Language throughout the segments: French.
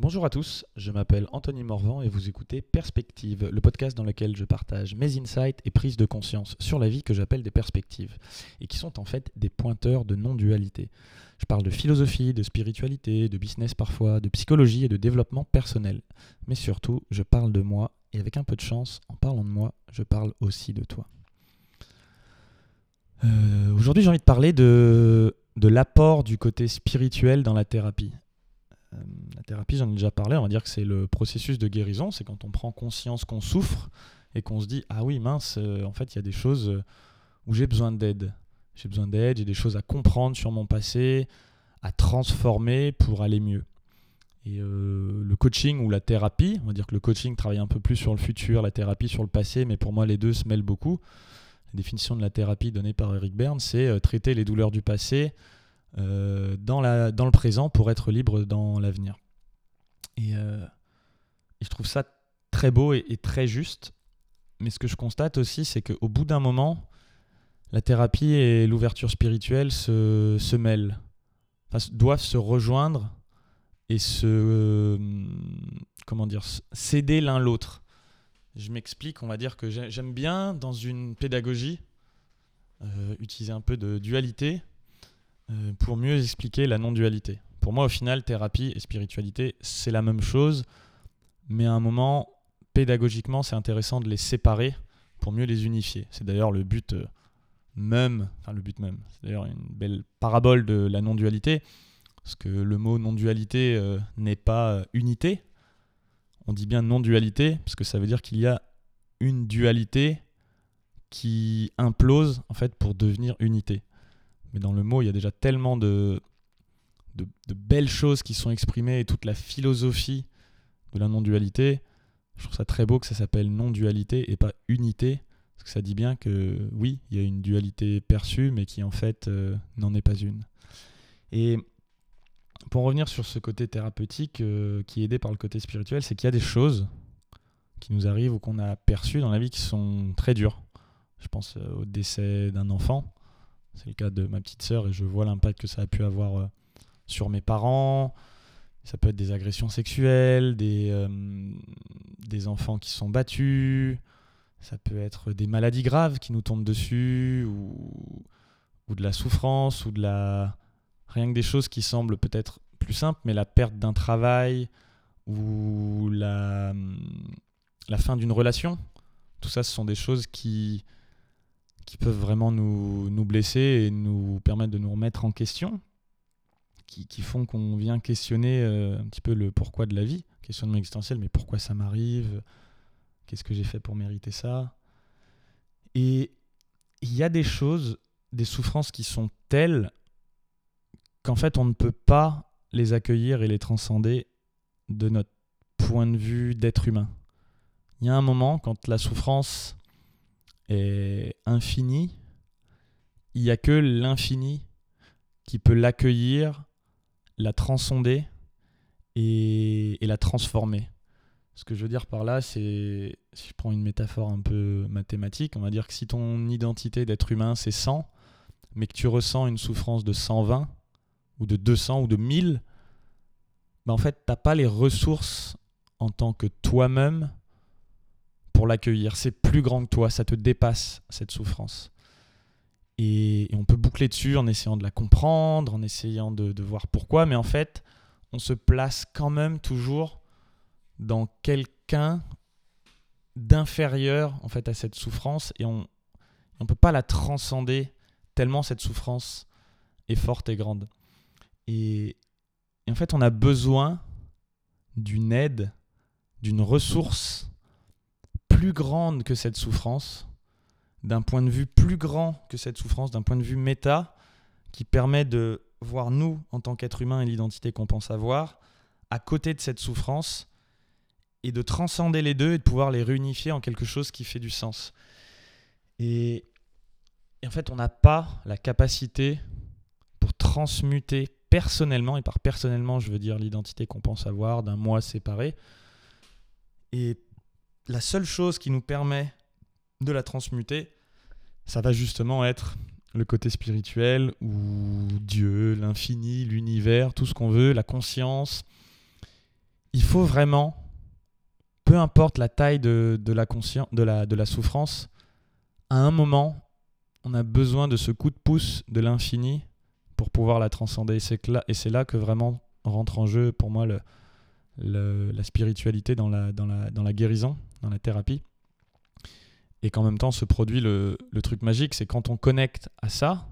Bonjour à tous, je m'appelle Anthony Morvan et vous écoutez Perspective, le podcast dans lequel je partage mes insights et prises de conscience sur la vie que j'appelle des perspectives, et qui sont en fait des pointeurs de non-dualité. Je parle de philosophie, de spiritualité, de business parfois, de psychologie et de développement personnel. Mais surtout, je parle de moi, et avec un peu de chance, en parlant de moi, je parle aussi de toi. Euh, aujourd'hui, j'ai envie de parler de, de l'apport du côté spirituel dans la thérapie. Euh, la thérapie, j'en ai déjà parlé, on va dire que c'est le processus de guérison, c'est quand on prend conscience qu'on souffre et qu'on se dit ah oui mince, euh, en fait il y a des choses euh, où j'ai besoin d'aide. J'ai besoin d'aide, j'ai des choses à comprendre sur mon passé, à transformer pour aller mieux. Et le coaching ou la thérapie, on va dire que le coaching travaille un peu plus sur le futur, la thérapie sur le passé, mais pour moi les deux se mêlent beaucoup. La définition de la thérapie donnée par Eric Berne, c'est traiter les douleurs du passé, euh, dans, la, dans le présent pour être libre dans l'avenir. Et, euh, je trouve ça très beau et, très juste. Mais ce que je constate aussi, c'est qu'au bout d'un moment, la thérapie et l'ouverture spirituelle se, se mêlent, doivent se rejoindre et se euh, comment dire céder l'un l'autre. Je m'explique, on va dire que j'aime bien dans une pédagogie utiliser un peu de dualité euh, pour mieux expliquer la non-dualité. Pour moi, au final, thérapie et spiritualité, c'est la même chose, mais à un moment, pédagogiquement, c'est intéressant de les séparer pour mieux les unifier. C'est d'ailleurs le but euh, même, enfin le but même, c'est d'ailleurs une belle parabole de la non-dualité, parce que le mot non-dualité euh, n'est pas unité. On dit bien non-dualité, parce que ça veut dire qu'il y a une dualité qui implose en fait pour devenir unité mais dans le mot, il y a déjà tellement de, belles choses qui sont exprimées et toute la philosophie de la non-dualité. Je trouve ça très beau que ça s'appelle non-dualité et pas unité, parce que ça dit bien que oui, il y a une dualité perçue, mais qui en fait euh, n'en est pas une. Et pour revenir sur ce côté thérapeutique euh, qui est aidé par le côté spirituel, c'est qu'il y a des choses qui nous arrivent ou qu'on a perçues dans la vie qui sont très dures. Je pense euh, au décès d'un enfant. C'est le cas de ma petite sœur et je vois l'impact que ça a pu avoir euh, sur mes parents. Ça peut être des agressions sexuelles, des, euh, des enfants qui sont battus, ça peut être des maladies graves qui nous tombent dessus, ou, ou de la souffrance, ou de la... Rien que des choses qui semblent peut-être plus simples, mais la perte d'un travail, ou la, la fin d'une relation. Tout ça, ce sont des choses qui, qui peuvent vraiment nous, nous, blesser et nous permettre de nous remettre en question, qui, qui font qu'on vient questionner euh, un petit peu le pourquoi de la vie, questionnement existentiel, mais pourquoi ça m'arrive Qu'est-ce que j'ai fait pour mériter ça? Et il y a des choses, des souffrances qui sont telles qu'en fait on ne peut pas les accueillir et les transcender de notre point de vue d'être humain. Il y a un moment quand la souffrance est infini, il n'y a que l'infini qui peut l'accueillir, la transcender et, la transformer. Ce que je veux dire par là, c'est, si je prends une métaphore un peu mathématique, on va dire que si ton identité d'être humain c'est 100, mais que tu ressens une souffrance de 120, ou de 200, ou de 1000, bah en fait, tu n'as pas les ressources en tant que toi-même pour l'accueillir. C'est plus grand que toi, ça te dépasse, cette souffrance. Et, on peut boucler dessus en essayant de la comprendre, en essayant de, voir pourquoi, mais en fait, on se place quand même toujours dans quelqu'un d'inférieur en fait à cette souffrance et on ne peut pas la transcender tellement cette souffrance est forte et grande. et en fait, on a besoin d'une aide, d'une ressource plus grande que cette souffrance, d'un point de vue plus grand que cette souffrance, d'un point de vue méta, qui permet de voir nous, en tant qu'être humain et l'identité qu'on pense avoir, à côté de cette souffrance, et de transcender les deux et de pouvoir les réunifier en quelque chose qui fait du sens. Et, et en fait, on n'a pas la capacité pour transmuter personnellement, et par personnellement, je veux dire l'identité qu'on pense avoir d'un moi séparé, et la seule chose qui nous permet de la transmuter, ça va justement être le côté spirituel ou Dieu, l'infini, l'univers, tout ce qu'on veut, la conscience. il faut vraiment, peu importe la taille de, la, conscience, de, la, de la souffrance, à un moment, on a besoin de ce coup de pouce de l'infini pour pouvoir la transcender. Et c'est là, que vraiment rentre en jeu pour moi le, la spiritualité dans la, dans, la, dans la guérison, dans la thérapie. Et qu'en même temps se produit le, le truc magique, c'est quand on connecte à ça,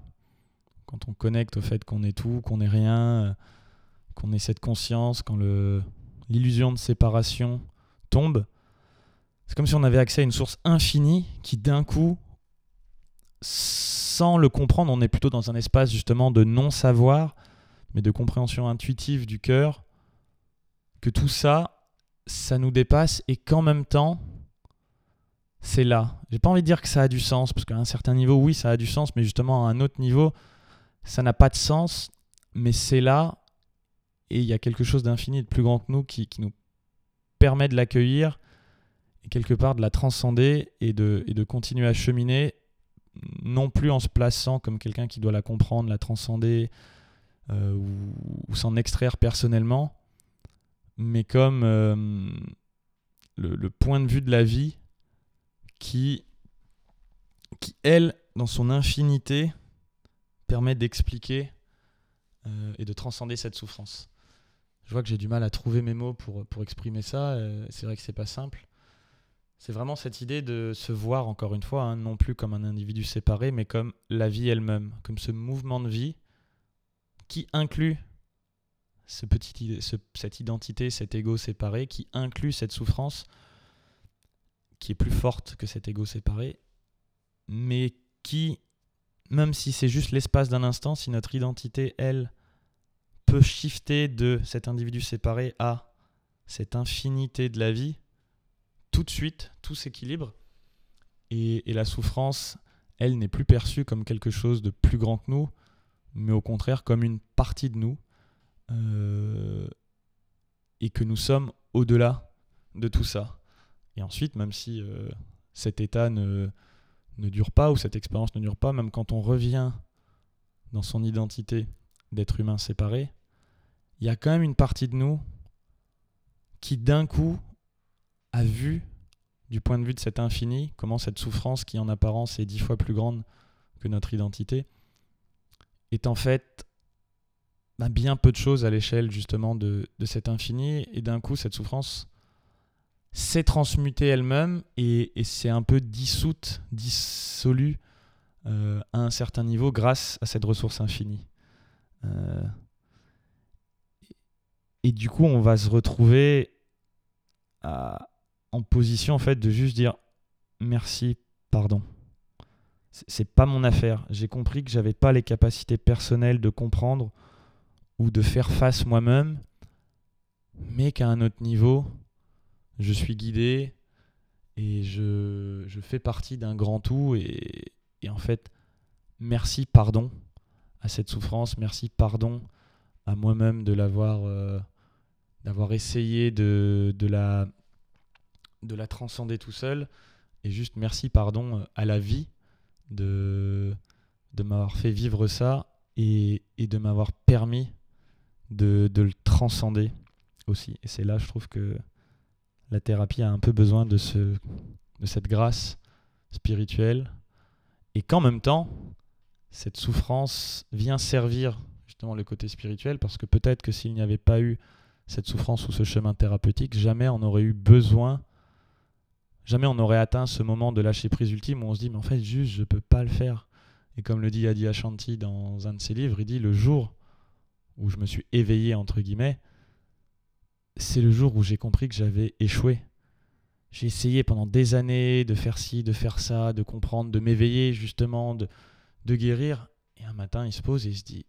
quand on connecte au fait qu'on est tout, qu'on est rien, qu'on ait cette conscience, quand l'illusion de séparation tombe, c'est comme si on avait accès à une source infinie qui d'un coup, sans le comprendre, on est plutôt dans un espace justement de non-savoir, mais de compréhension intuitive du cœur, que tout ça, ça nous dépasse et qu'en même temps, c'est là. J'ai pas envie de dire que ça a du sens, parce qu'à un certain niveau, oui, ça a du sens, mais justement à un autre niveau, ça n'a pas de sens, mais c'est là, et il y a quelque chose d'infini, de plus grand que nous, qui, nous permet de l'accueillir, et quelque part de la transcender, et de, continuer à cheminer, non plus en se plaçant comme quelqu'un qui doit la comprendre, la transcender, euh, ou s'en extraire personnellement, mais comme euh, le, point de vue de la vie qui, qui, elle, dans son infinité, permet d'expliquer euh, et de transcender cette souffrance. Je vois que j'ai du mal à trouver mes mots pour, pour exprimer ça. Euh, c'est vrai que c'est pas simple. C'est vraiment cette idée de se voir, encore une fois, hein, non plus comme un individu séparé, mais comme la vie elle-même, comme ce mouvement de vie qui inclut ce petit, cette identité, cet ego séparé qui inclut cette souffrance qui est plus forte que cet ego séparé, mais qui, même si c'est juste l'espace d'un instant, si notre identité, elle, peut shifter de cet individu séparé à cette infinité de la vie, tout de suite, tout s'équilibre. Et, et la souffrance, elle, n'est plus perçue comme quelque chose de plus grand que nous, mais au contraire comme une partie de nous euh, et que nous sommes au-delà de tout ça. Et ensuite, même si euh, cet état ne, ne dure pas ou cette expérience ne dure pas, même quand on revient dans son identité d'être humain séparé, il y a quand même une partie de nous qui d'un coup a vu, du point de vue de cet infini, comment cette souffrance qui en apparence est dix fois plus grande que notre identité, est en fait bien peu de choses à l'échelle justement de, cet infini. Et d'un coup, cette souffrance s'est transmutée elle-même et, s'est un peu dissoute, dissolue euh, à un certain niveau grâce à cette ressource infinie. Euh, et du coup, on va se retrouver en position en fait de juste dire merci, pardon. C'est pas mon affaire. J'ai compris que j'avais pas les capacités personnelles de comprendre de faire face moi-même, mais qu'à un autre niveau, je suis guidé et je, je fais partie d'un grand tout. Et, et, en fait, merci, pardon à cette souffrance, merci, pardon à moi-même de l'avoir, euh, d'avoir essayé de, de, la, de la transcender tout seul. Et juste merci, pardon à la vie de, de m'avoir fait vivre ça et, et de m'avoir permis de, le transcender aussi. Et c'est là, je trouve que la thérapie a un peu besoin de, ce, de cette grâce spirituelle et qu'en même temps, cette souffrance vient servir justement le côté spirituel parce que peut-être que s'il n'y avait pas eu cette souffrance ou ce chemin thérapeutique, jamais on aurait eu besoin, jamais on aurait atteint ce moment de lâcher prise ultime où on se dit mais en fait juste je peux pas le faire. Et comme le dit Adi Ashanti dans un de ses livres, il dit le jour où je me suis éveillé, entre guillemets, c'est le jour où j'ai compris que j'avais échoué. J'ai essayé pendant des années de faire ci, de faire ça, de comprendre, de m'éveiller justement, de, guérir. Et un matin, il se pose et il se dit,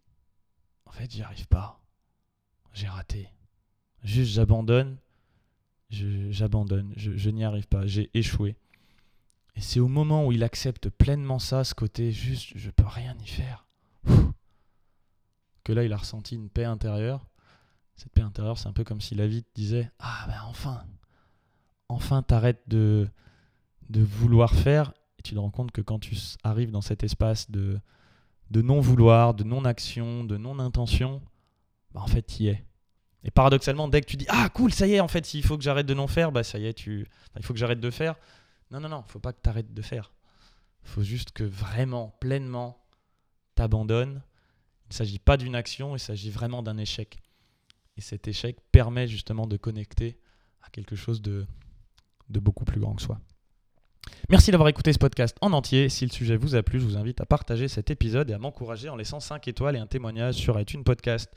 en fait, j'y arrive pas. J'ai raté. Juste, j'abandonne. J'abandonne. Je, je n'y arrive pas. J'ai échoué. Et c'est au moment où il accepte pleinement ça, ce côté juste, je peux rien y faire que là, il a ressenti une paix intérieure. Cette paix intérieure, c'est un peu comme si la vie te disait Ah ben enfin, enfin t'arrêtes de, de vouloir faire et tu te rends compte que quand tu arrives dans cet espace de, non-vouloir, de non-action, de non-intention, bah en fait, y es. Et paradoxalement, dès que tu dis ah cool, ça y est, en fait, s'il faut que j'arrête de non faire, bah ça y est, tu, il faut que j'arrête de faire. Non, non, non, faut pas que tu de faire. Faut juste que vraiment, pleinement, t'abandonnes. Il ne s'agit pas d'une action, il s'agit vraiment d'un échec. Et cet échec permet justement de connecter à quelque chose de, beaucoup plus grand que soi. Merci d'avoir écouté ce podcast en entier. Si le sujet vous a plu, je vous invite à partager cet épisode et à m'encourager en laissant 5 étoiles et un témoignage sur iTunes Podcast.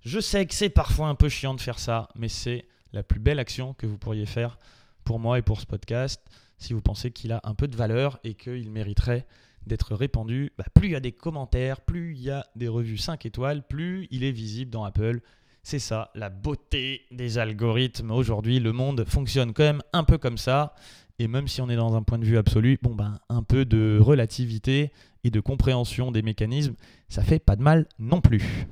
Je sais que c'est parfois un peu chiant de faire ça, mais c'est la plus belle action que vous pourriez faire pour moi et pour ce podcast. Si vous pensez qu'il a un peu de valeur et qu'il mériterait d'être répandu, bah, plus il y a des commentaires, plus il y a des revues 5 étoiles, plus il est visible dans Apple. C'est ça, la beauté des algorithmes. Aujourd'hui, le monde fonctionne quand même un peu comme ça. Et même si on est dans un point de vue absolu, bon ben un peu de relativité et de compréhension des mécanismes, ça fait pas de mal non plus.